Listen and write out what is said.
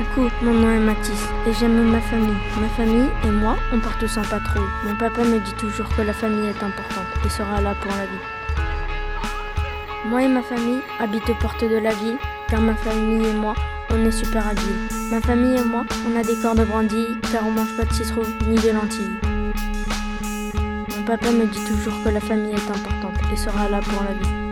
Coucou, mon nom est Mathis et j'aime ma famille. Ma famille et moi, on part tous en patrouille. Mon papa me dit toujours que la famille est importante et sera là pour la vie. Moi et ma famille habitent aux portes de la ville car ma famille et moi, on est super habiles. Ma famille et moi, on a des corps de brandy car on mange pas de citron ni de lentilles. Mon papa me dit toujours que la famille est importante et sera là pour la vie.